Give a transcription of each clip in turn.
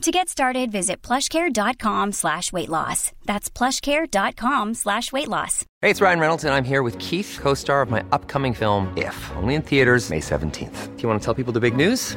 To get started, visit plushcare.com slash weight loss. That's plushcare.com slash weight loss. Hey, it's Ryan Reynolds, and I'm here with Keith, co star of my upcoming film, If, only in theaters, May 17th. Do you want to tell people the big news?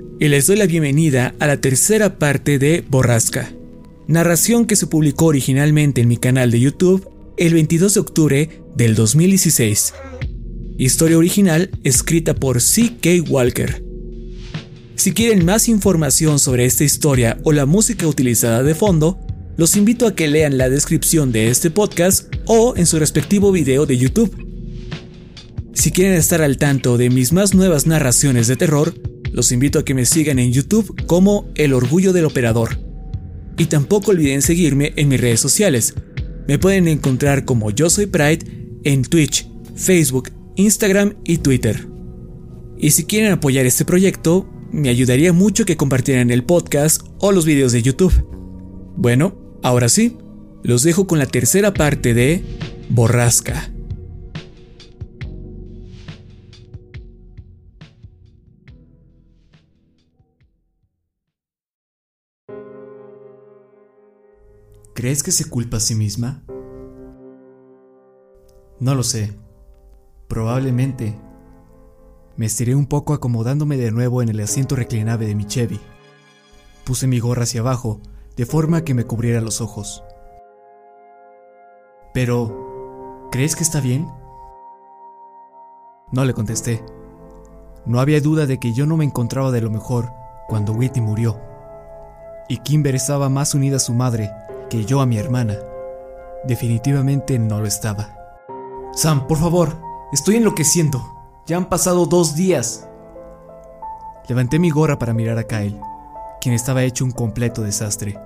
y les doy la bienvenida a la tercera parte de Borrasca. Narración que se publicó originalmente en mi canal de YouTube el 22 de octubre del 2016. Historia original escrita por C.K. Walker. Si quieren más información sobre esta historia o la música utilizada de fondo, los invito a que lean la descripción de este podcast o en su respectivo video de YouTube. Si quieren estar al tanto de mis más nuevas narraciones de terror, los invito a que me sigan en YouTube como El Orgullo del Operador. Y tampoco olviden seguirme en mis redes sociales. Me pueden encontrar como Yo Soy Pride en Twitch, Facebook, Instagram y Twitter. Y si quieren apoyar este proyecto, me ayudaría mucho que compartieran el podcast o los videos de YouTube. Bueno, ahora sí, los dejo con la tercera parte de Borrasca. ¿Crees que se culpa a sí misma? No lo sé. Probablemente. Me estiré un poco acomodándome de nuevo en el asiento reclinable de mi Chevy. Puse mi gorra hacia abajo, de forma que me cubriera los ojos. Pero, ¿crees que está bien? No le contesté. No había duda de que yo no me encontraba de lo mejor cuando Whitney murió. Y Kimber estaba más unida a su madre que yo a mi hermana. Definitivamente no lo estaba. Sam, por favor, estoy enloqueciendo. Ya han pasado dos días. Levanté mi gorra para mirar a Kyle, quien estaba hecho un completo desastre.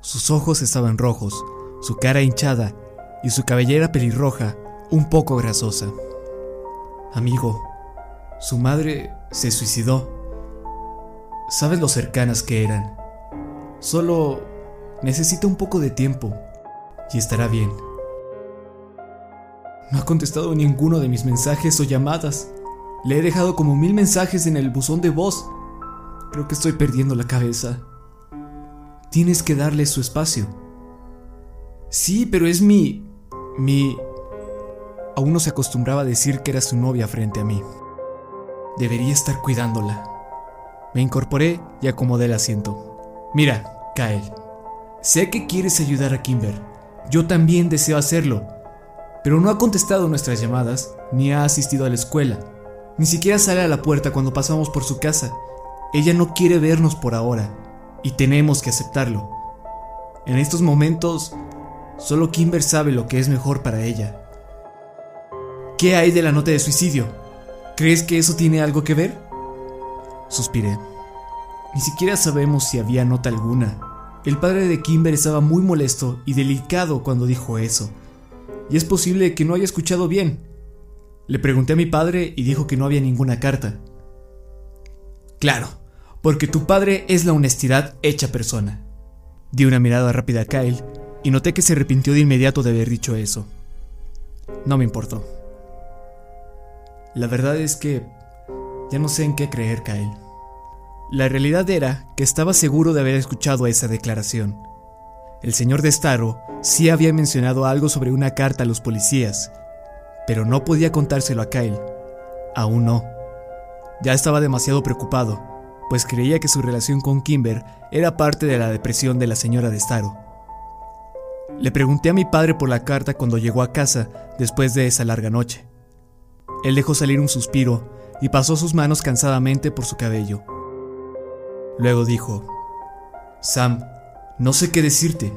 Sus ojos estaban rojos, su cara hinchada y su cabellera pelirroja un poco grasosa. Amigo, su madre se suicidó. ¿Sabes lo cercanas que eran? Solo necesita un poco de tiempo y estará bien. No ha contestado ninguno de mis mensajes o llamadas. Le he dejado como mil mensajes en el buzón de voz. Creo que estoy perdiendo la cabeza. Tienes que darle su espacio. Sí, pero es mi... mi... Aún no se acostumbraba a decir que era su novia frente a mí. Debería estar cuidándola. Me incorporé y acomodé el asiento. Mira, Kyle. Sé que quieres ayudar a Kimber. Yo también deseo hacerlo. Pero no ha contestado nuestras llamadas, ni ha asistido a la escuela. Ni siquiera sale a la puerta cuando pasamos por su casa. Ella no quiere vernos por ahora. Y tenemos que aceptarlo. En estos momentos, solo Kimber sabe lo que es mejor para ella. ¿Qué hay de la nota de suicidio? ¿Crees que eso tiene algo que ver? Suspiré. Ni siquiera sabemos si había nota alguna. El padre de Kimber estaba muy molesto y delicado cuando dijo eso. Y es posible que no haya escuchado bien. Le pregunté a mi padre y dijo que no había ninguna carta. Claro, porque tu padre es la honestidad hecha persona. Di una mirada rápida a Kyle y noté que se arrepintió de inmediato de haber dicho eso. no me importó. La verdad es que ya no sé en qué creer, Kyle. La realidad era que estaba seguro de haber escuchado esa declaración. El señor de Staro sí había mencionado algo sobre una carta a los policías, pero no podía contárselo a Kyle. Aún no. Ya estaba demasiado preocupado, pues creía que su relación con Kimber era parte de la depresión de la señora de Staro. Le pregunté a mi padre por la carta cuando llegó a casa después de esa larga noche. Él dejó salir un suspiro y pasó sus manos cansadamente por su cabello. Luego dijo, Sam, no sé qué decirte.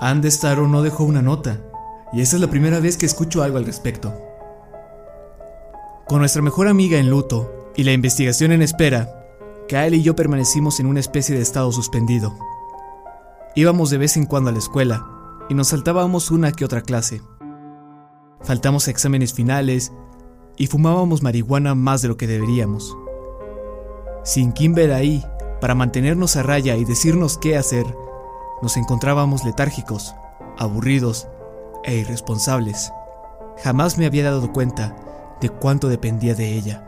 Anne Staro no dejó una nota, y esa es la primera vez que escucho algo al respecto. Con nuestra mejor amiga en luto y la investigación en espera, Kyle y yo permanecimos en una especie de estado suspendido. Íbamos de vez en cuando a la escuela y nos saltábamos una que otra clase. Faltamos a exámenes finales y fumábamos marihuana más de lo que deberíamos. Sin Kimber ahí, para mantenernos a raya y decirnos qué hacer, nos encontrábamos letárgicos, aburridos e irresponsables. Jamás me había dado cuenta de cuánto dependía de ella.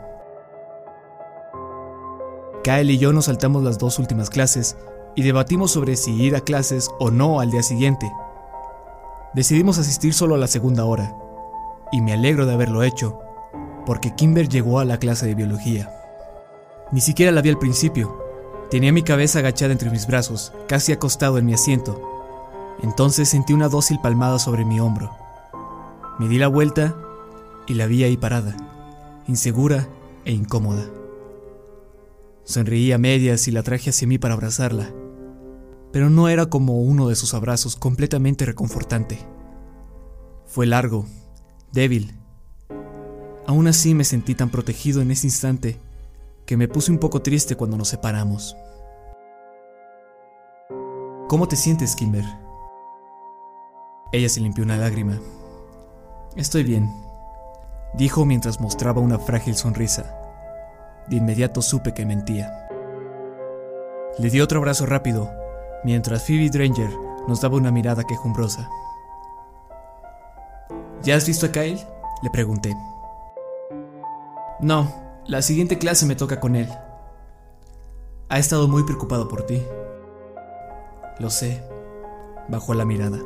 Kyle y yo nos saltamos las dos últimas clases y debatimos sobre si ir a clases o no al día siguiente. Decidimos asistir solo a la segunda hora, y me alegro de haberlo hecho, porque Kimber llegó a la clase de biología. Ni siquiera la vi al principio. Tenía mi cabeza agachada entre mis brazos, casi acostado en mi asiento. Entonces sentí una dócil palmada sobre mi hombro. Me di la vuelta y la vi ahí parada, insegura e incómoda. Sonreí a medias y la traje hacia mí para abrazarla, pero no era como uno de sus abrazos completamente reconfortante. Fue largo, débil. Aún así me sentí tan protegido en ese instante que me puse un poco triste cuando nos separamos. ¿Cómo te sientes, Kimber? Ella se limpió una lágrima. Estoy bien, dijo mientras mostraba una frágil sonrisa. De inmediato supe que mentía. Le di otro abrazo rápido, mientras Phoebe Dranger nos daba una mirada quejumbrosa. ¿Ya has visto a Kyle? Le pregunté. No, la siguiente clase me toca con él. Ha estado muy preocupado por ti. Lo sé, bajó la mirada.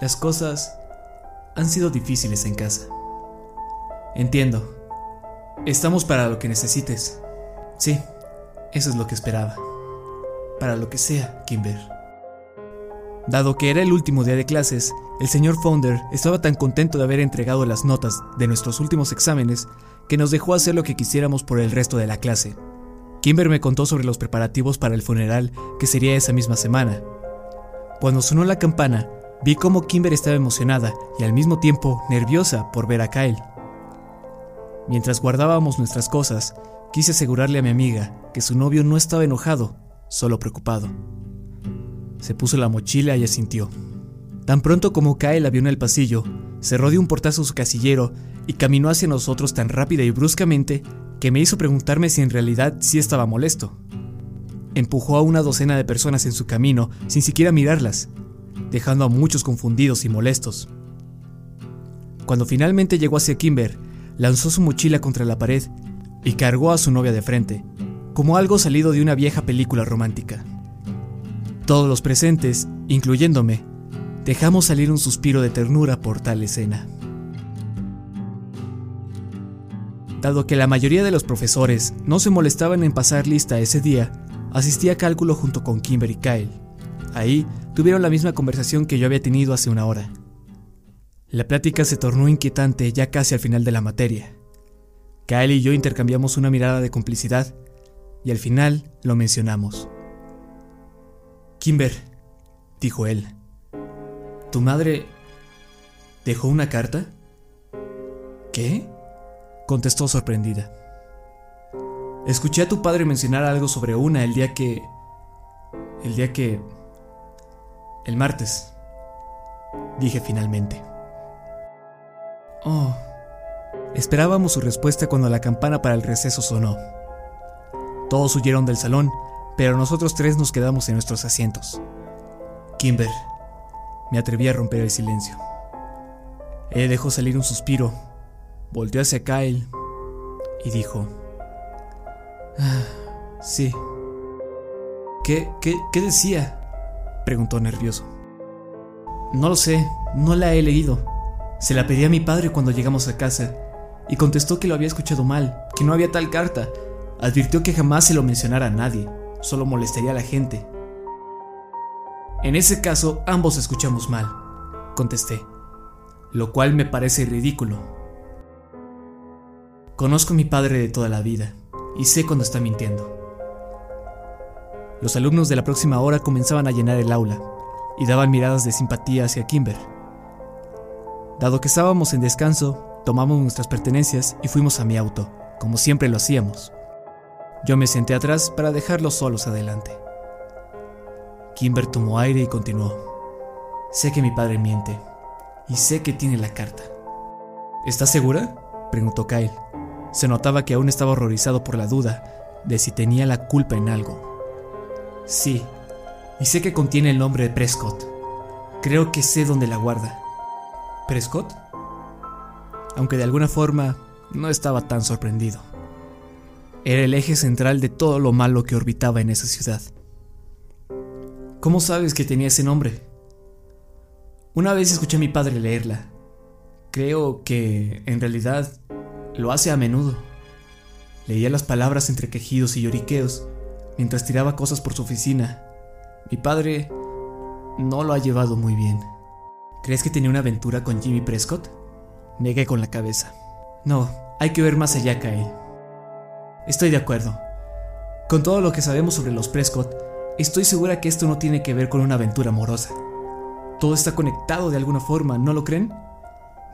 Las cosas han sido difíciles en casa. Entiendo, Estamos para lo que necesites. Sí, eso es lo que esperaba. Para lo que sea, Kimber. Dado que era el último día de clases, el señor Founder estaba tan contento de haber entregado las notas de nuestros últimos exámenes que nos dejó hacer lo que quisiéramos por el resto de la clase. Kimber me contó sobre los preparativos para el funeral que sería esa misma semana. Cuando sonó la campana, vi cómo Kimber estaba emocionada y al mismo tiempo nerviosa por ver a Kyle. Mientras guardábamos nuestras cosas, quise asegurarle a mi amiga que su novio no estaba enojado, solo preocupado. Se puso la mochila y asintió. Tan pronto como cae el avión en el pasillo, cerró de un portazo su casillero y caminó hacia nosotros tan rápida y bruscamente que me hizo preguntarme si en realidad sí estaba molesto. Empujó a una docena de personas en su camino sin siquiera mirarlas, dejando a muchos confundidos y molestos. Cuando finalmente llegó hacia Kimber, lanzó su mochila contra la pared y cargó a su novia de frente, como algo salido de una vieja película romántica. Todos los presentes, incluyéndome, dejamos salir un suspiro de ternura por tal escena. Dado que la mayoría de los profesores no se molestaban en pasar lista ese día, asistí a cálculo junto con Kimber y Kyle. Ahí tuvieron la misma conversación que yo había tenido hace una hora. La plática se tornó inquietante ya casi al final de la materia. Kyle y yo intercambiamos una mirada de complicidad y al final lo mencionamos. Kimber, dijo él, ¿tu madre dejó una carta? ¿Qué? contestó sorprendida. Escuché a tu padre mencionar algo sobre una el día que... el día que... el martes, dije finalmente. Oh. Esperábamos su respuesta cuando la campana para el receso sonó. Todos huyeron del salón, pero nosotros tres nos quedamos en nuestros asientos. Kimber, me atreví a romper el silencio. Ella dejó salir un suspiro, volteó hacia Kyle y dijo, ah, sí. ¿Qué, qué, ¿Qué decía? preguntó nervioso. No lo sé, no la he leído. Se la pedí a mi padre cuando llegamos a casa y contestó que lo había escuchado mal, que no había tal carta. Advirtió que jamás se lo mencionara a nadie, solo molestaría a la gente. En ese caso, ambos escuchamos mal, contesté, lo cual me parece ridículo. Conozco a mi padre de toda la vida y sé cuando está mintiendo. Los alumnos de la próxima hora comenzaban a llenar el aula y daban miradas de simpatía hacia Kimber. Dado que estábamos en descanso, tomamos nuestras pertenencias y fuimos a mi auto, como siempre lo hacíamos. Yo me senté atrás para dejarlos solos adelante. Kimber tomó aire y continuó. Sé que mi padre miente y sé que tiene la carta. ¿Estás segura? preguntó Kyle. Se notaba que aún estaba horrorizado por la duda de si tenía la culpa en algo. Sí, y sé que contiene el nombre de Prescott. Creo que sé dónde la guarda. ¿Prescott? Aunque de alguna forma no estaba tan sorprendido. Era el eje central de todo lo malo que orbitaba en esa ciudad. ¿Cómo sabes que tenía ese nombre? Una vez escuché a mi padre leerla. Creo que, en realidad, lo hace a menudo. Leía las palabras entre quejidos y lloriqueos mientras tiraba cosas por su oficina. Mi padre no lo ha llevado muy bien. ¿Crees que tenía una aventura con Jimmy Prescott? Negué con la cabeza. No, hay que ver más allá, Kyle. Estoy de acuerdo. Con todo lo que sabemos sobre los Prescott, estoy segura que esto no tiene que ver con una aventura amorosa. Todo está conectado de alguna forma, ¿no lo creen?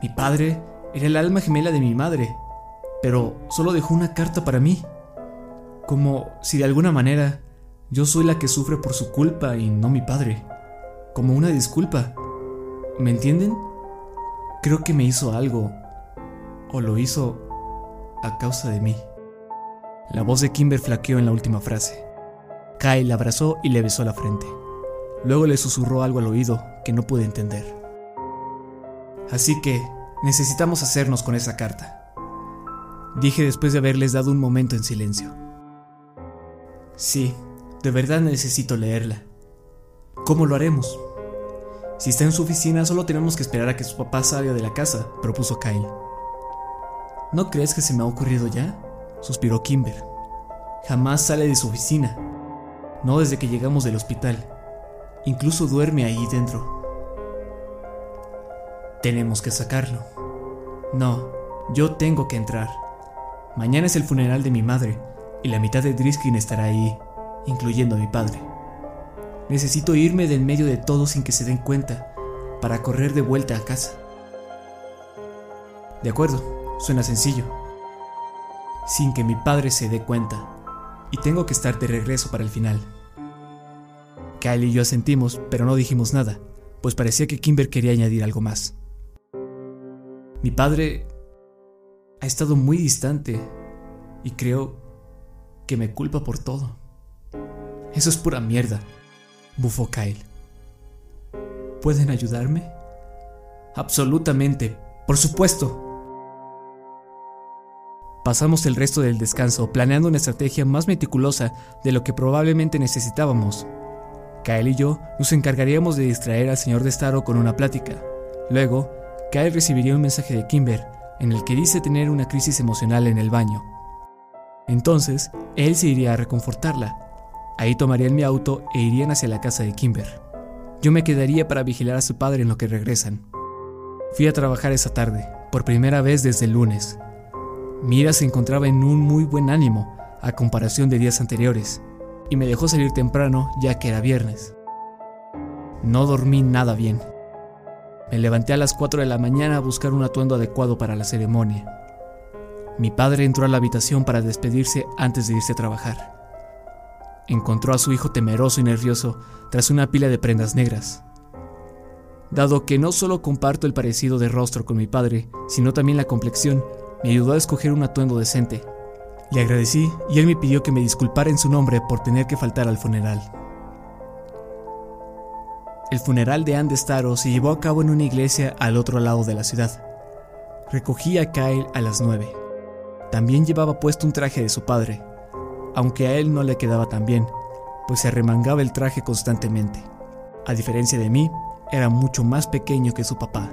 Mi padre era el alma gemela de mi madre, pero solo dejó una carta para mí. Como si de alguna manera yo soy la que sufre por su culpa y no mi padre. Como una disculpa. ¿Me entienden? Creo que me hizo algo. O lo hizo a causa de mí. La voz de Kimber flaqueó en la última frase. Kyle la abrazó y le besó la frente. Luego le susurró algo al oído que no pude entender. Así que necesitamos hacernos con esa carta. Dije después de haberles dado un momento en silencio. Sí, de verdad necesito leerla. ¿Cómo lo haremos? Si está en su oficina, solo tenemos que esperar a que su papá salga de la casa, propuso Kyle. ¿No crees que se me ha ocurrido ya? suspiró Kimber. Jamás sale de su oficina. No desde que llegamos del hospital. Incluso duerme ahí dentro. Tenemos que sacarlo. No, yo tengo que entrar. Mañana es el funeral de mi madre y la mitad de Driskin estará ahí, incluyendo a mi padre. Necesito irme del medio de todo sin que se den cuenta, para correr de vuelta a casa. De acuerdo, suena sencillo. Sin que mi padre se dé cuenta. Y tengo que estar de regreso para el final. Kyle y yo asentimos, pero no dijimos nada, pues parecía que Kimber quería añadir algo más. Mi padre ha estado muy distante y creo que me culpa por todo. Eso es pura mierda, bufó Kyle. ¿Pueden ayudarme? Absolutamente, por supuesto. Pasamos el resto del descanso planeando una estrategia más meticulosa de lo que probablemente necesitábamos. Kyle y yo nos encargaríamos de distraer al señor Destaro con una plática. Luego, Kyle recibiría un mensaje de Kimber en el que dice tener una crisis emocional en el baño. Entonces, él se iría a reconfortarla. Ahí tomarían mi auto e irían hacia la casa de Kimber. Yo me quedaría para vigilar a su padre en lo que regresan. Fui a trabajar esa tarde, por primera vez desde el lunes. Mira se encontraba en un muy buen ánimo, a comparación de días anteriores, y me dejó salir temprano ya que era viernes. No dormí nada bien. Me levanté a las 4 de la mañana a buscar un atuendo adecuado para la ceremonia. Mi padre entró a la habitación para despedirse antes de irse a trabajar. Encontró a su hijo temeroso y nervioso tras una pila de prendas negras. Dado que no solo comparto el parecido de rostro con mi padre, sino también la complexión, me ayudó a escoger un atuendo decente. Le agradecí y él me pidió que me disculpara en su nombre por tener que faltar al funeral. El funeral de Anne Staro se llevó a cabo en una iglesia al otro lado de la ciudad. Recogí a Kyle a las 9. También llevaba puesto un traje de su padre, aunque a él no le quedaba tan bien, pues se remangaba el traje constantemente. A diferencia de mí, era mucho más pequeño que su papá.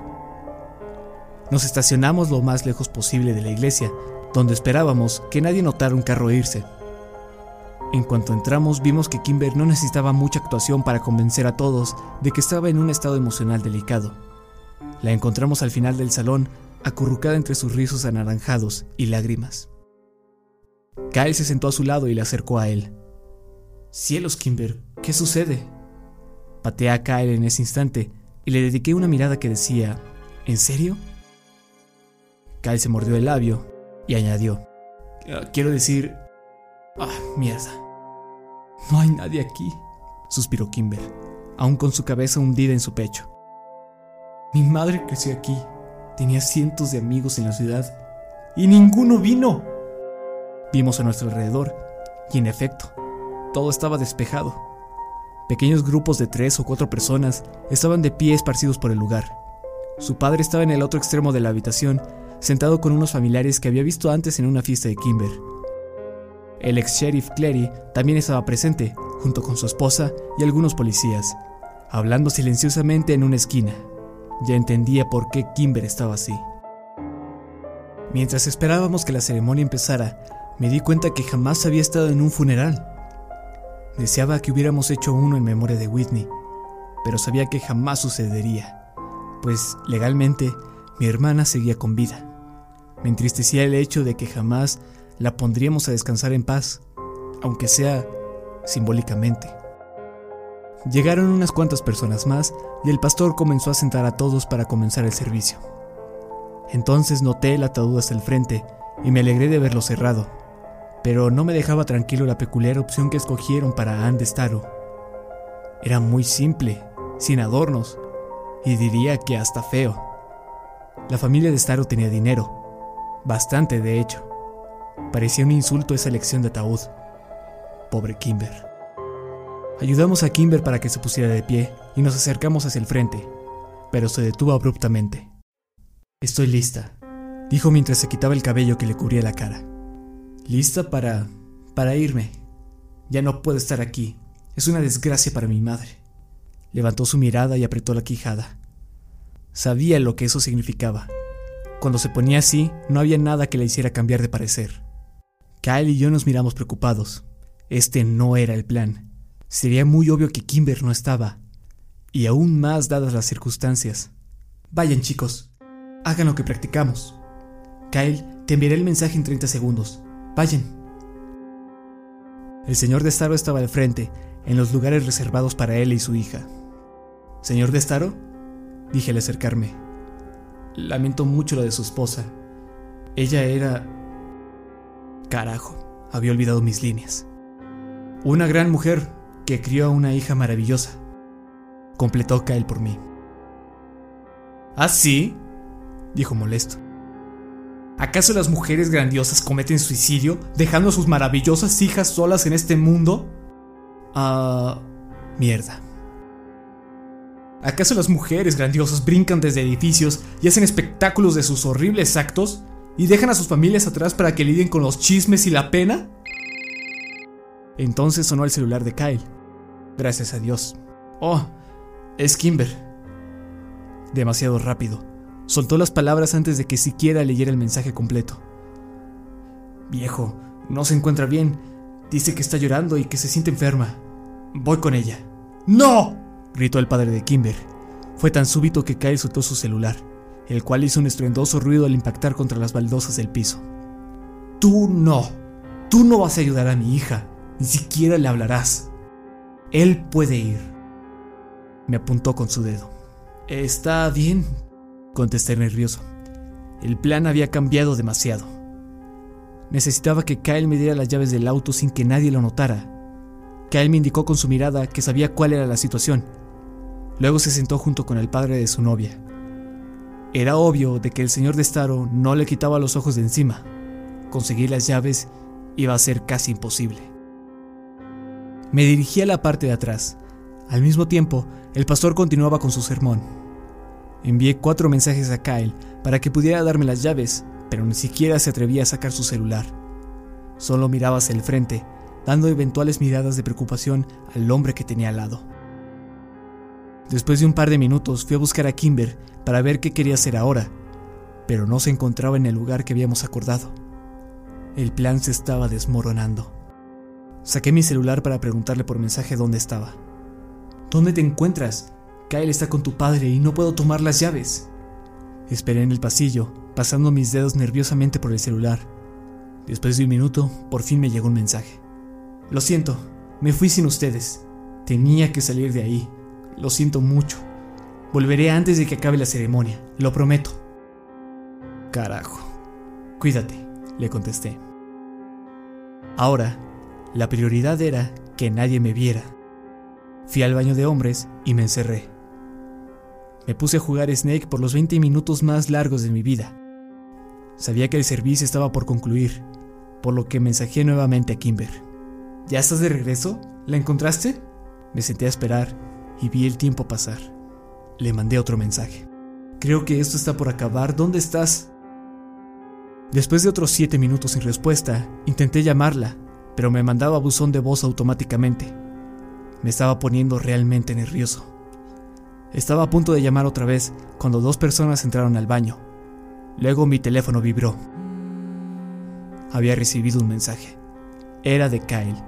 Nos estacionamos lo más lejos posible de la iglesia, donde esperábamos que nadie notara un carro irse. En cuanto entramos vimos que Kimber no necesitaba mucha actuación para convencer a todos de que estaba en un estado emocional delicado. La encontramos al final del salón, acurrucada entre sus rizos anaranjados y lágrimas. Kyle se sentó a su lado y le acercó a él. Cielos, Kimber, ¿qué sucede? Pateé a Kyle en ese instante y le dediqué una mirada que decía, ¿En serio? Kyle se mordió el labio y añadió, Quiero decir... Ah, mierda. No hay nadie aquí, suspiró Kimber, aún con su cabeza hundida en su pecho. Mi madre creció aquí, tenía cientos de amigos en la ciudad y ninguno vino. Vimos a nuestro alrededor y en efecto, todo estaba despejado. Pequeños grupos de tres o cuatro personas estaban de pie esparcidos por el lugar. Su padre estaba en el otro extremo de la habitación, sentado con unos familiares que había visto antes en una fiesta de Kimber. El ex sheriff Clary también estaba presente, junto con su esposa y algunos policías, hablando silenciosamente en una esquina. Ya entendía por qué Kimber estaba así. Mientras esperábamos que la ceremonia empezara, me di cuenta que jamás había estado en un funeral. Deseaba que hubiéramos hecho uno en memoria de Whitney, pero sabía que jamás sucedería, pues legalmente mi hermana seguía con vida. Me entristecía el hecho de que jamás la pondríamos a descansar en paz, aunque sea simbólicamente. Llegaron unas cuantas personas más y el pastor comenzó a sentar a todos para comenzar el servicio. Entonces noté el ataúd hasta el frente y me alegré de verlo cerrado, pero no me dejaba tranquilo la peculiar opción que escogieron para Anne Staro. Era muy simple, sin adornos, y diría que hasta feo. La familia de Staro tenía dinero, bastante de hecho. Parecía un insulto esa elección de ataúd. Pobre Kimber. Ayudamos a Kimber para que se pusiera de pie y nos acercamos hacia el frente, pero se detuvo abruptamente. Estoy lista, dijo mientras se quitaba el cabello que le cubría la cara. Lista para... para irme. Ya no puedo estar aquí. Es una desgracia para mi madre. Levantó su mirada y apretó la quijada. Sabía lo que eso significaba. Cuando se ponía así, no había nada que le hiciera cambiar de parecer. Kyle y yo nos miramos preocupados. Este no era el plan. Sería muy obvio que Kimber no estaba. Y aún más dadas las circunstancias. Vayan chicos, hagan lo que practicamos. Kyle, te enviaré el mensaje en 30 segundos. Vayan. El señor de Staro estaba al frente, en los lugares reservados para él y su hija. ¿Señor de Staro? Dije al acercarme. Lamento mucho lo de su esposa. Ella era... Carajo, había olvidado mis líneas. Una gran mujer que crió a una hija maravillosa. Completó Kyle por mí. ¿Ah, sí? Dijo molesto. ¿Acaso las mujeres grandiosas cometen suicidio dejando a sus maravillosas hijas solas en este mundo? Ah... mierda. ¿Acaso las mujeres grandiosas brincan desde edificios y hacen espectáculos de sus horribles actos y dejan a sus familias atrás para que lidien con los chismes y la pena? Entonces sonó el celular de Kyle. Gracias a Dios. Oh, es Kimber. Demasiado rápido. Soltó las palabras antes de que siquiera leyera el mensaje completo. Viejo, no se encuentra bien. Dice que está llorando y que se siente enferma. Voy con ella. ¡No! Gritó el padre de Kimber. Fue tan súbito que Kyle soltó su celular, el cual hizo un estruendoso ruido al impactar contra las baldosas del piso. Tú no. Tú no vas a ayudar a mi hija. Ni siquiera le hablarás. Él puede ir. Me apuntó con su dedo. Está bien, contesté nervioso. El plan había cambiado demasiado. Necesitaba que Kyle me diera las llaves del auto sin que nadie lo notara. Kyle me indicó con su mirada que sabía cuál era la situación. Luego se sentó junto con el padre de su novia. Era obvio de que el señor de Staro no le quitaba los ojos de encima. Conseguir las llaves iba a ser casi imposible. Me dirigí a la parte de atrás, Al mismo tiempo, el pastor continuaba con su sermón. Envié cuatro mensajes a Kyle para que pudiera darme las llaves, pero ni siquiera se atrevía a sacar su celular. Solo miraba hacia el frente, dando eventuales miradas de preocupación al hombre que tenía al lado. Después de un par de minutos fui a buscar a Kimber para ver qué quería hacer ahora, pero no se encontraba en el lugar que habíamos acordado. El plan se estaba desmoronando. Saqué mi celular para preguntarle por mensaje dónde estaba. ¿Dónde te encuentras? Kyle está con tu padre y no puedo tomar las llaves. Esperé en el pasillo, pasando mis dedos nerviosamente por el celular. Después de un minuto, por fin me llegó un mensaje. Lo siento, me fui sin ustedes. Tenía que salir de ahí. Lo siento mucho. Volveré antes de que acabe la ceremonia, lo prometo. Carajo. Cuídate, le contesté. Ahora, la prioridad era que nadie me viera. Fui al baño de hombres y me encerré. Me puse a jugar Snake por los 20 minutos más largos de mi vida. Sabía que el servicio estaba por concluir, por lo que mensajé nuevamente a Kimber. ¿Ya estás de regreso? ¿La encontraste? Me senté a esperar y vi el tiempo pasar. Le mandé otro mensaje. Creo que esto está por acabar. ¿Dónde estás? Después de otros siete minutos sin respuesta, intenté llamarla, pero me mandaba buzón de voz automáticamente. Me estaba poniendo realmente nervioso. Estaba a punto de llamar otra vez cuando dos personas entraron al baño. Luego mi teléfono vibró. Había recibido un mensaje. Era de Kyle.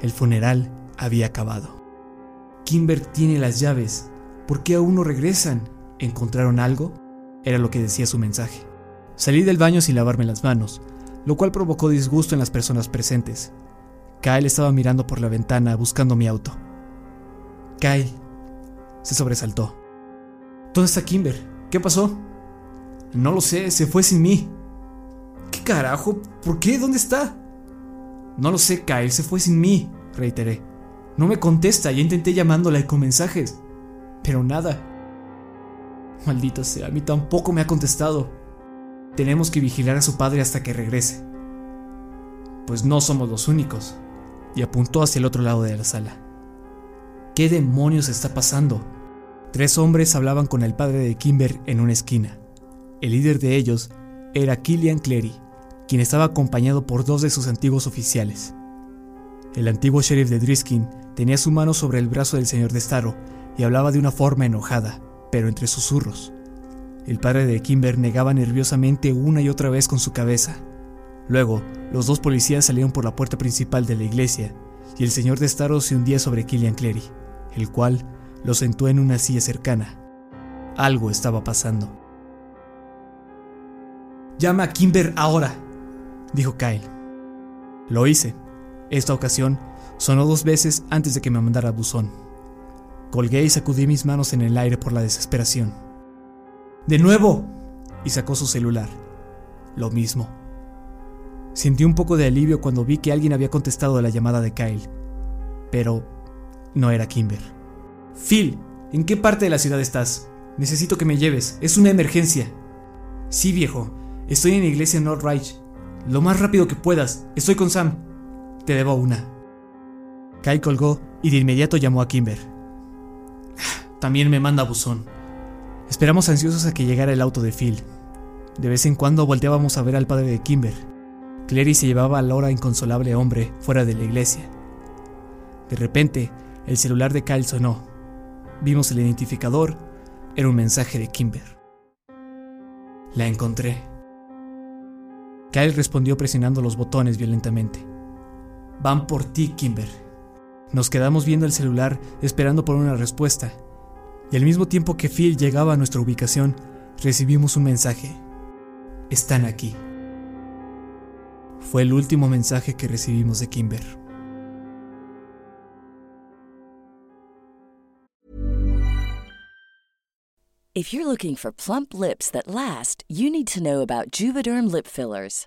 El funeral había acabado. Kimber tiene las llaves. ¿Por qué aún no regresan? ¿Encontraron algo? Era lo que decía su mensaje. Salí del baño sin lavarme las manos, lo cual provocó disgusto en las personas presentes. Kyle estaba mirando por la ventana buscando mi auto. Kyle se sobresaltó. ¿Dónde está Kimber? ¿Qué pasó? No lo sé, se fue sin mí. ¿Qué carajo? ¿Por qué? ¿Dónde está? No lo sé, Kyle, se fue sin mí, reiteré. No me contesta, ya intenté llamándola y con mensajes. Pero nada. Maldita sea, a mí tampoco me ha contestado. Tenemos que vigilar a su padre hasta que regrese. Pues no somos los únicos. Y apuntó hacia el otro lado de la sala. ¿Qué demonios está pasando? Tres hombres hablaban con el padre de Kimber en una esquina. El líder de ellos era Killian Clery, quien estaba acompañado por dos de sus antiguos oficiales. El antiguo sheriff de Driskin tenía su mano sobre el brazo del señor de Starro y hablaba de una forma enojada, pero entre susurros. El padre de Kimber negaba nerviosamente una y otra vez con su cabeza. Luego, los dos policías salieron por la puerta principal de la iglesia y el señor de Starro se hundía sobre Killian Clery, el cual lo sentó en una silla cercana. Algo estaba pasando. Llama a Kimber ahora, dijo Kyle. Lo hice. Esta ocasión sonó dos veces antes de que me mandara buzón. Colgué y sacudí mis manos en el aire por la desesperación. ¡De nuevo! Y sacó su celular. Lo mismo. Sentí un poco de alivio cuando vi que alguien había contestado a la llamada de Kyle. Pero no era Kimber. Phil, ¿en qué parte de la ciudad estás? Necesito que me lleves. Es una emergencia. Sí, viejo. Estoy en la iglesia Northridge. Lo más rápido que puedas. Estoy con Sam. Te debo una. Kyle colgó y de inmediato llamó a Kimber. También me manda buzón. Esperamos ansiosos a que llegara el auto de Phil. De vez en cuando volteábamos a ver al padre de Kimber. Clary se llevaba al ahora inconsolable hombre fuera de la iglesia. De repente, el celular de Kyle sonó. Vimos el identificador. Era un mensaje de Kimber. La encontré. Kyle respondió presionando los botones violentamente. Van por ti, Kimber. Nos quedamos viendo el celular esperando por una respuesta, y al mismo tiempo que Phil llegaba a nuestra ubicación, recibimos un mensaje. Están aquí. Fue el último mensaje que recibimos de Kimber. If you're looking for plump lips that last, you need to know about Juvederm lip fillers.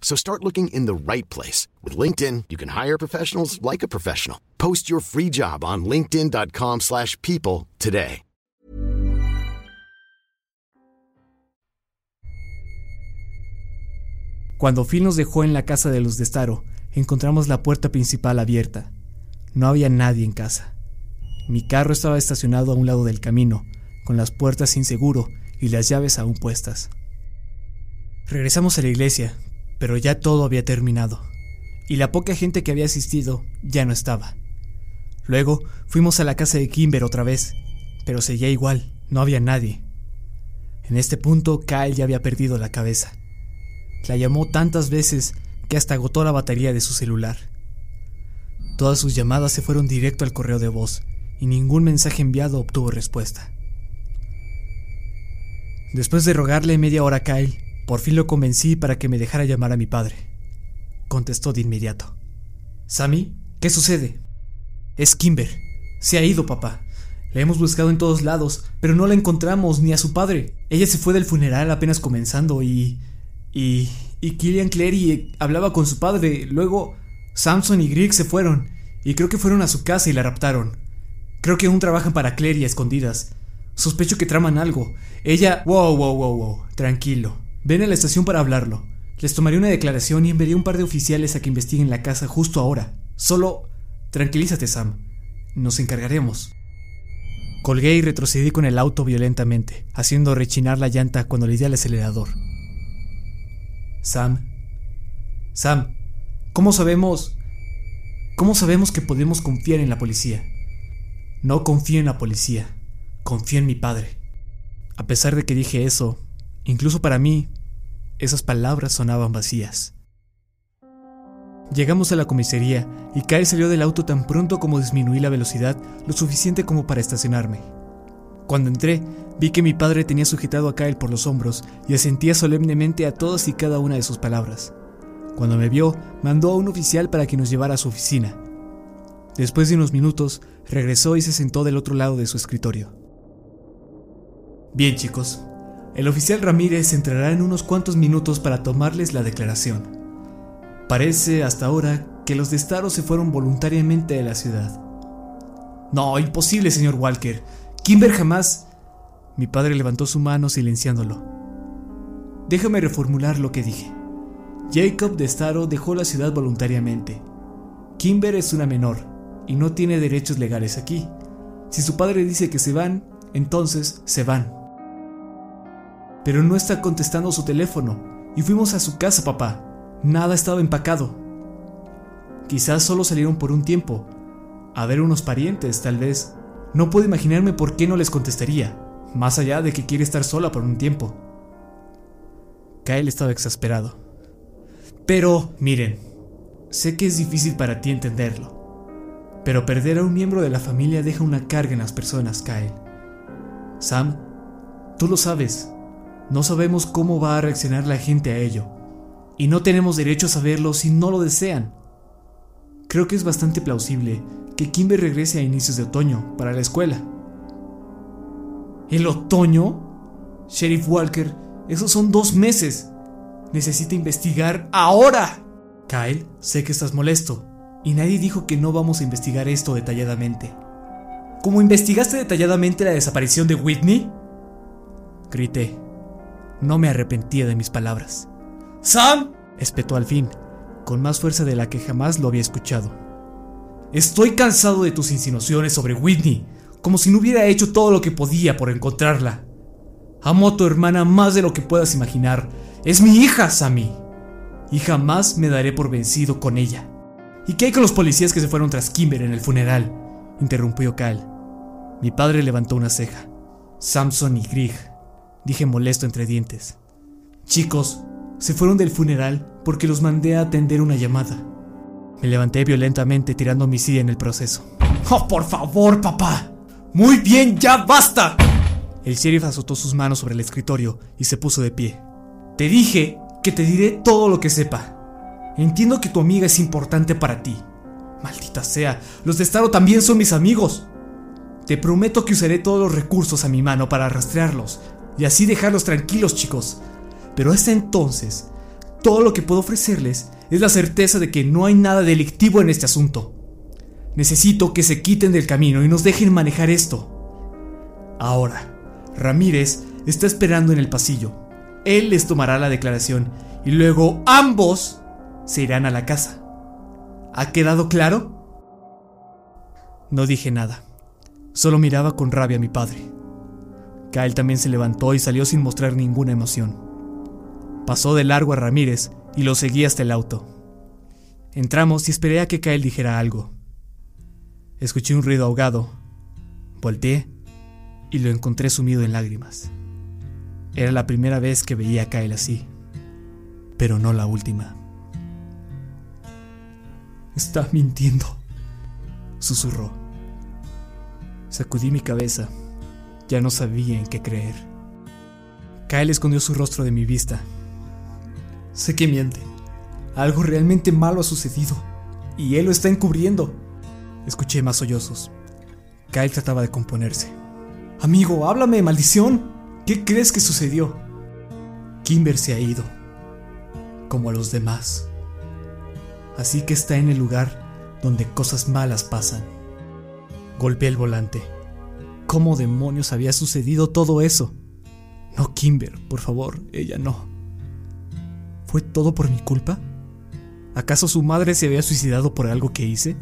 So start looking in the right place. With LinkedIn, you can hire professionals like a professional. Post your free job on linkedin.com/people slash people today. Cuando Phil nos dejó en la casa de los de Staro, encontramos la puerta principal abierta. No había nadie en casa. Mi carro estaba estacionado a un lado del camino, con las puertas sin seguro y las llaves aún puestas. Regresamos a la iglesia, pero ya todo había terminado, y la poca gente que había asistido ya no estaba. Luego fuimos a la casa de Kimber otra vez, pero seguía igual, no había nadie. En este punto, Kyle ya había perdido la cabeza. La llamó tantas veces que hasta agotó la batería de su celular. Todas sus llamadas se fueron directo al correo de voz y ningún mensaje enviado obtuvo respuesta. Después de rogarle media hora a Kyle, por fin lo convencí para que me dejara llamar a mi padre. Contestó de inmediato. Sammy, ¿qué sucede? Es Kimber. Se ha ido, papá. La hemos buscado en todos lados, pero no la encontramos ni a su padre. Ella se fue del funeral apenas comenzando y... y... y Killian Clary hablaba con su padre. Luego Samson y Greg se fueron, y creo que fueron a su casa y la raptaron. Creo que aún trabajan para Clary a escondidas. Sospecho que traman algo. Ella... Wow, wow, wow, wow. Tranquilo. Ven a la estación para hablarlo. Les tomaré una declaración y enviaré un par de oficiales a que investiguen la casa justo ahora. Solo... Tranquilízate, Sam. Nos encargaremos. Colgué y retrocedí con el auto violentamente, haciendo rechinar la llanta cuando le di al acelerador. Sam. Sam. ¿Cómo sabemos... ¿Cómo sabemos que podemos confiar en la policía? No confío en la policía. Confío en mi padre. A pesar de que dije eso, incluso para mí, esas palabras sonaban vacías. Llegamos a la comisaría y Kyle salió del auto tan pronto como disminuí la velocidad lo suficiente como para estacionarme. Cuando entré, vi que mi padre tenía sujetado a Kyle por los hombros y asentía solemnemente a todas y cada una de sus palabras. Cuando me vio, mandó a un oficial para que nos llevara a su oficina. Después de unos minutos, regresó y se sentó del otro lado de su escritorio. Bien chicos, el oficial Ramírez entrará en unos cuantos minutos para tomarles la declaración. Parece hasta ahora que los de Staro se fueron voluntariamente de la ciudad. No, imposible, señor Walker. Kimber jamás... Mi padre levantó su mano silenciándolo. Déjame reformular lo que dije. Jacob de Staro dejó la ciudad voluntariamente. Kimber es una menor y no tiene derechos legales aquí. Si su padre dice que se van, entonces se van. Pero no está contestando su teléfono y fuimos a su casa, papá. Nada estaba empacado. Quizás solo salieron por un tiempo, a ver unos parientes, tal vez. No puedo imaginarme por qué no les contestaría, más allá de que quiere estar sola por un tiempo. Kyle estaba exasperado. Pero, miren, sé que es difícil para ti entenderlo, pero perder a un miembro de la familia deja una carga en las personas, Kyle. Sam, tú lo sabes, no sabemos cómo va a reaccionar la gente a ello. y no tenemos derecho a saberlo si no lo desean. Creo que es bastante plausible que Kimber regrese a inicios de otoño para la escuela. ¿El otoño? Sheriff Walker, esos son dos meses. Necesita investigar ahora. Kyle, sé que estás molesto, y nadie dijo que no vamos a investigar esto detalladamente. ¿Cómo investigaste detalladamente la desaparición de Whitney? Grité. No me arrepentía de mis palabras. ¡Sam! espetó al fin, con más fuerza de la que jamás lo había escuchado. Estoy cansado de tus insinuaciones sobre Whitney, como si no hubiera hecho todo lo que podía por encontrarla. Amo a tu hermana más de lo que puedas imaginar. Es mi hija, Sammy. Y jamás me daré por vencido con ella. ¿Y qué hay con los policías que se fueron tras Kimber en el funeral? interrumpió Kyle. Mi padre levantó una ceja. Samson y Grieg, dije molesto entre dientes. Chicos, se fueron del funeral porque los mandé a atender una llamada. Me levanté violentamente tirando mi silla en el proceso. ¡Oh, por favor, papá! ¡Muy bien, ya basta! El sheriff azotó sus manos sobre el escritorio y se puso de pie. Te dije que te diré todo lo que sepa. Entiendo que tu amiga es importante para ti. Maldita sea, los de Staro también son mis amigos. Te prometo que usaré todos los recursos a mi mano para rastrearlos y así dejarlos tranquilos, chicos. Pero hasta entonces, todo lo que puedo ofrecerles es la certeza de que no hay nada delictivo en este asunto. Necesito que se quiten del camino y nos dejen manejar esto. Ahora, Ramírez está esperando en el pasillo. Él les tomará la declaración y luego ambos se irán a la casa. ¿Ha quedado claro? No dije nada. Solo miraba con rabia a mi padre. Kyle también se levantó y salió sin mostrar ninguna emoción. Pasó de largo a Ramírez y lo seguí hasta el auto. Entramos y esperé a que Kyle dijera algo. Escuché un ruido ahogado. Volteé y lo encontré sumido en lágrimas. Era la primera vez que veía a Kyle así, pero no la última. Está mintiendo, susurró. Sacudí mi cabeza. Ya no sabía en qué creer. Kyle escondió su rostro de mi vista. Sé que miente. Algo realmente malo ha sucedido. Y él lo está encubriendo. Escuché más sollozos. Kyle trataba de componerse. Amigo, háblame, maldición. ¿Qué crees que sucedió? Kimber se ha ido. Como a los demás. Así que está en el lugar donde cosas malas pasan. Golpeé el volante. ¿Cómo demonios había sucedido todo eso? No, Kimber, por favor, ella no. ¿Fue todo por mi culpa? ¿Acaso su madre se había suicidado por algo que hice?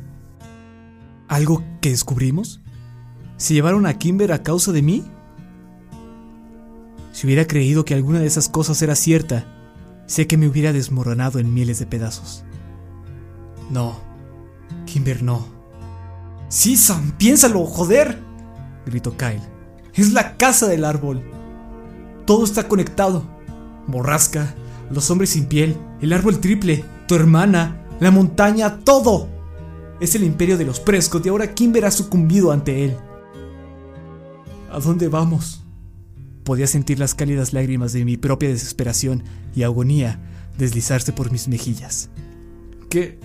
¿Algo que descubrimos? ¿Se llevaron a Kimber a causa de mí? Si hubiera creído que alguna de esas cosas era cierta, sé que me hubiera desmoronado en miles de pedazos. No, Kimber no. Sí, Sam, piénsalo, joder, gritó Kyle. Es la casa del árbol. Todo está conectado. Borrasca, los hombres sin piel, el árbol triple, tu hermana, la montaña, todo. Es el imperio de los Prescott y ahora Kimber ha sucumbido ante él. ¿A dónde vamos? Podía sentir las cálidas lágrimas de mi propia desesperación y agonía deslizarse por mis mejillas. ¿Qué?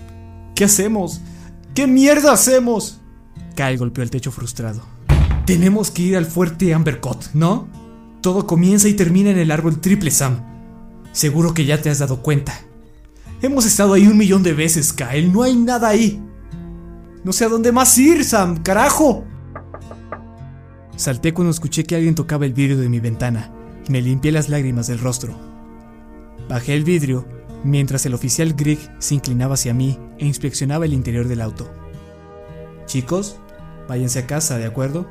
¿Qué hacemos? ¿Qué mierda hacemos? Kyle golpeó el techo frustrado. Tenemos que ir al fuerte Ambercott, ¿no? Todo comienza y termina en el árbol triple, Sam. Seguro que ya te has dado cuenta. Hemos estado ahí un millón de veces, Kyle. No hay nada ahí. No sé a dónde más ir, Sam. ¡Carajo! Salté cuando escuché que alguien tocaba el vidrio de mi ventana y me limpié las lágrimas del rostro. Bajé el vidrio mientras el oficial Grieg se inclinaba hacia mí e inspeccionaba el interior del auto. Chicos, váyanse a casa, ¿de acuerdo?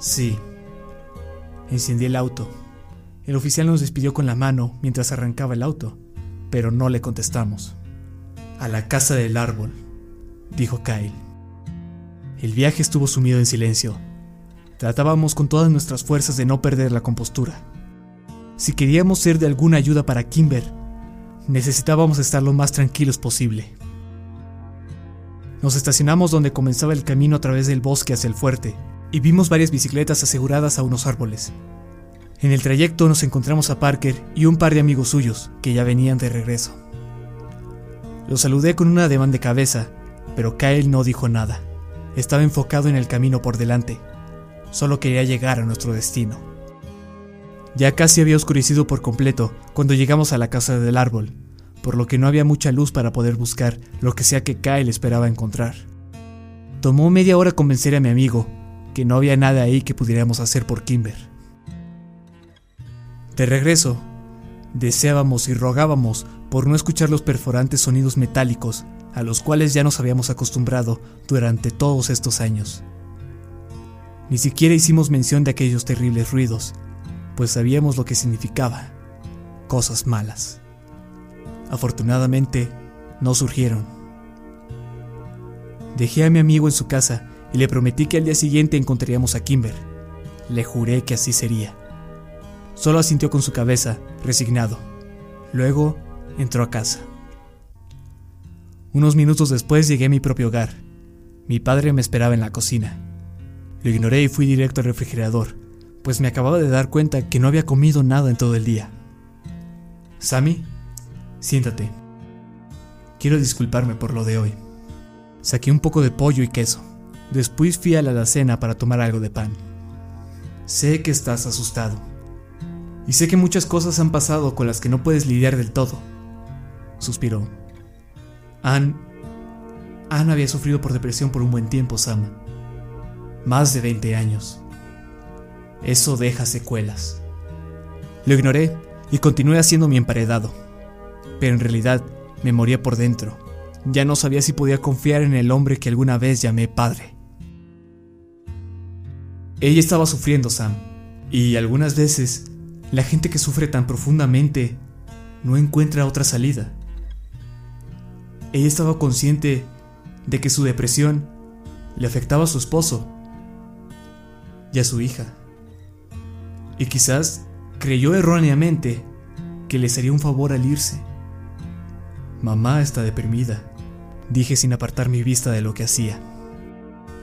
Sí. Encendí el auto. El oficial nos despidió con la mano mientras arrancaba el auto, pero no le contestamos. A la casa del árbol, dijo Kyle. El viaje estuvo sumido en silencio. Tratábamos con todas nuestras fuerzas de no perder la compostura. Si queríamos ser de alguna ayuda para Kimber, necesitábamos estar lo más tranquilos posible. Nos estacionamos donde comenzaba el camino a través del bosque hacia el fuerte y vimos varias bicicletas aseguradas a unos árboles. En el trayecto nos encontramos a Parker y un par de amigos suyos que ya venían de regreso. Los saludé con un ademán de cabeza, pero Kyle no dijo nada. Estaba enfocado en el camino por delante. Solo quería llegar a nuestro destino. Ya casi había oscurecido por completo cuando llegamos a la casa del árbol, por lo que no había mucha luz para poder buscar lo que sea que Kyle esperaba encontrar. Tomó media hora convencer a mi amigo que no había nada ahí que pudiéramos hacer por Kimber. De regreso, deseábamos y rogábamos por no escuchar los perforantes sonidos metálicos a los cuales ya nos habíamos acostumbrado durante todos estos años. Ni siquiera hicimos mención de aquellos terribles ruidos, pues sabíamos lo que significaba, cosas malas. Afortunadamente, no surgieron. Dejé a mi amigo en su casa y le prometí que al día siguiente encontraríamos a Kimber. Le juré que así sería. Solo asintió con su cabeza, resignado. Luego entró a casa. Unos minutos después llegué a mi propio hogar. Mi padre me esperaba en la cocina. Lo ignoré y fui directo al refrigerador, pues me acababa de dar cuenta que no había comido nada en todo el día. Sammy, siéntate. Quiero disculparme por lo de hoy. Saqué un poco de pollo y queso. Después fui a la alacena para tomar algo de pan. Sé que estás asustado. Y sé que muchas cosas han pasado con las que no puedes lidiar del todo. Suspiró. Anne. Anne había sufrido por depresión por un buen tiempo, Sam. Más de 20 años. Eso deja secuelas. Lo ignoré y continué haciendo mi emparedado. Pero en realidad me moría por dentro. Ya no sabía si podía confiar en el hombre que alguna vez llamé padre. Ella estaba sufriendo, Sam. Y algunas veces, la gente que sufre tan profundamente no encuentra otra salida. Ella estaba consciente de que su depresión le afectaba a su esposo y a su hija. Y quizás creyó erróneamente que le sería un favor al irse. Mamá está deprimida, dije sin apartar mi vista de lo que hacía.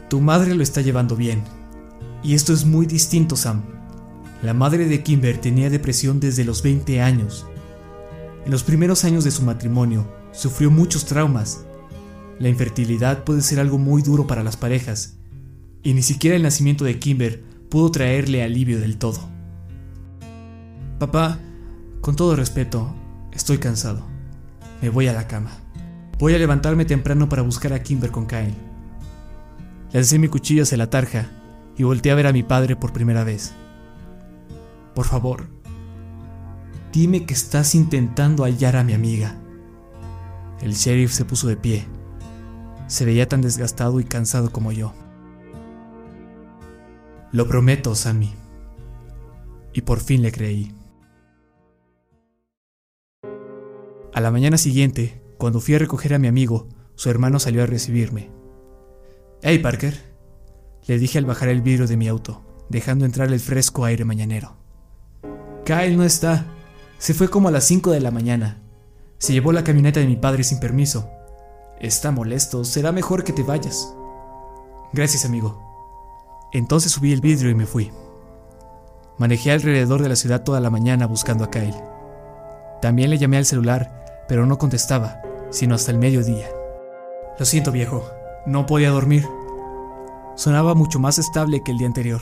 Tu madre lo está llevando bien. Y esto es muy distinto, Sam. La madre de Kimber tenía depresión desde los 20 años. En los primeros años de su matrimonio, sufrió muchos traumas. La infertilidad puede ser algo muy duro para las parejas, y ni siquiera el nacimiento de Kimber pudo traerle alivio del todo. Papá, con todo respeto, estoy cansado. Me voy a la cama. Voy a levantarme temprano para buscar a Kimber con Kyle. Le mi cuchillo hacia la tarja y volteé a ver a mi padre por primera vez. Por favor, dime que estás intentando hallar a mi amiga. El sheriff se puso de pie. Se veía tan desgastado y cansado como yo. Lo prometo, Sammy. Y por fin le creí. A la mañana siguiente, cuando fui a recoger a mi amigo, su hermano salió a recibirme. Hey, Parker, le dije al bajar el vidrio de mi auto, dejando entrar el fresco aire mañanero. Kyle no está. Se fue como a las 5 de la mañana. Se llevó la camioneta de mi padre sin permiso. Está molesto, será mejor que te vayas. Gracias, amigo. Entonces subí el vidrio y me fui. Manejé alrededor de la ciudad toda la mañana buscando a Kyle. También le llamé al celular, pero no contestaba, sino hasta el mediodía. Lo siento, viejo, no podía dormir. Sonaba mucho más estable que el día anterior.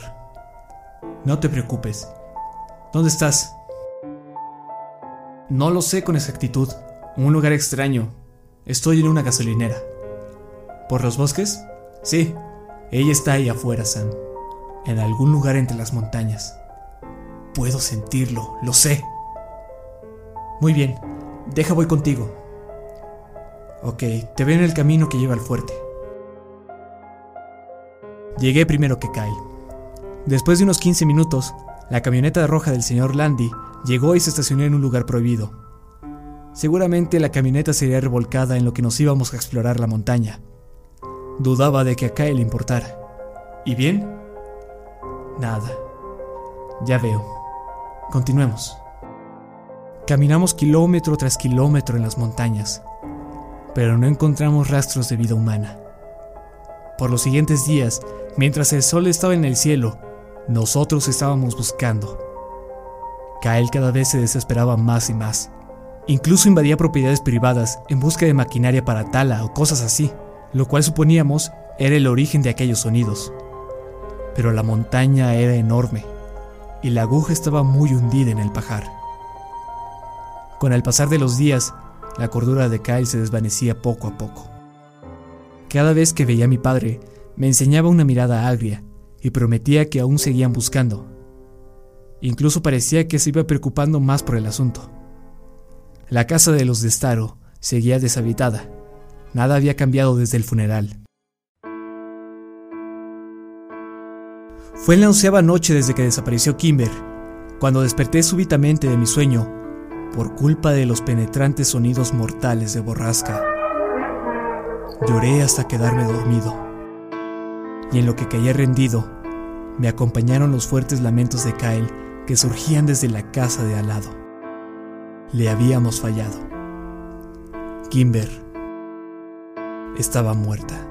No te preocupes. ¿Dónde estás? No lo sé con exactitud. Un lugar extraño. Estoy en una gasolinera. ¿Por los bosques? Sí. Ella está ahí afuera, Sam. En algún lugar entre las montañas. Puedo sentirlo, lo sé. Muy bien, deja voy contigo. Ok, te veo en el camino que lleva al fuerte. Llegué primero que Kyle. Después de unos 15 minutos, la camioneta roja del señor Landy llegó y se estacionó en un lugar prohibido. Seguramente la camioneta sería revolcada en lo que nos íbamos a explorar la montaña. Dudaba de que a Kyle le importara. ¿Y bien? Nada. Ya veo. Continuemos. Caminamos kilómetro tras kilómetro en las montañas, pero no encontramos rastros de vida humana. Por los siguientes días, mientras el sol estaba en el cielo, nosotros estábamos buscando. Kyle cada vez se desesperaba más y más. Incluso invadía propiedades privadas en busca de maquinaria para tala o cosas así, lo cual suponíamos era el origen de aquellos sonidos. Pero la montaña era enorme y la aguja estaba muy hundida en el pajar. Con el pasar de los días, la cordura de Kyle se desvanecía poco a poco. Cada vez que veía a mi padre, me enseñaba una mirada agria y prometía que aún seguían buscando. Incluso parecía que se iba preocupando más por el asunto. La casa de los de Staro seguía deshabitada. Nada había cambiado desde el funeral. Fue en la onceava noche desde que desapareció Kimber, cuando desperté súbitamente de mi sueño por culpa de los penetrantes sonidos mortales de borrasca. Lloré hasta quedarme dormido. Y en lo que caí rendido, me acompañaron los fuertes lamentos de Kyle que surgían desde la casa de al lado. Le habíamos fallado. Kimber estaba muerta.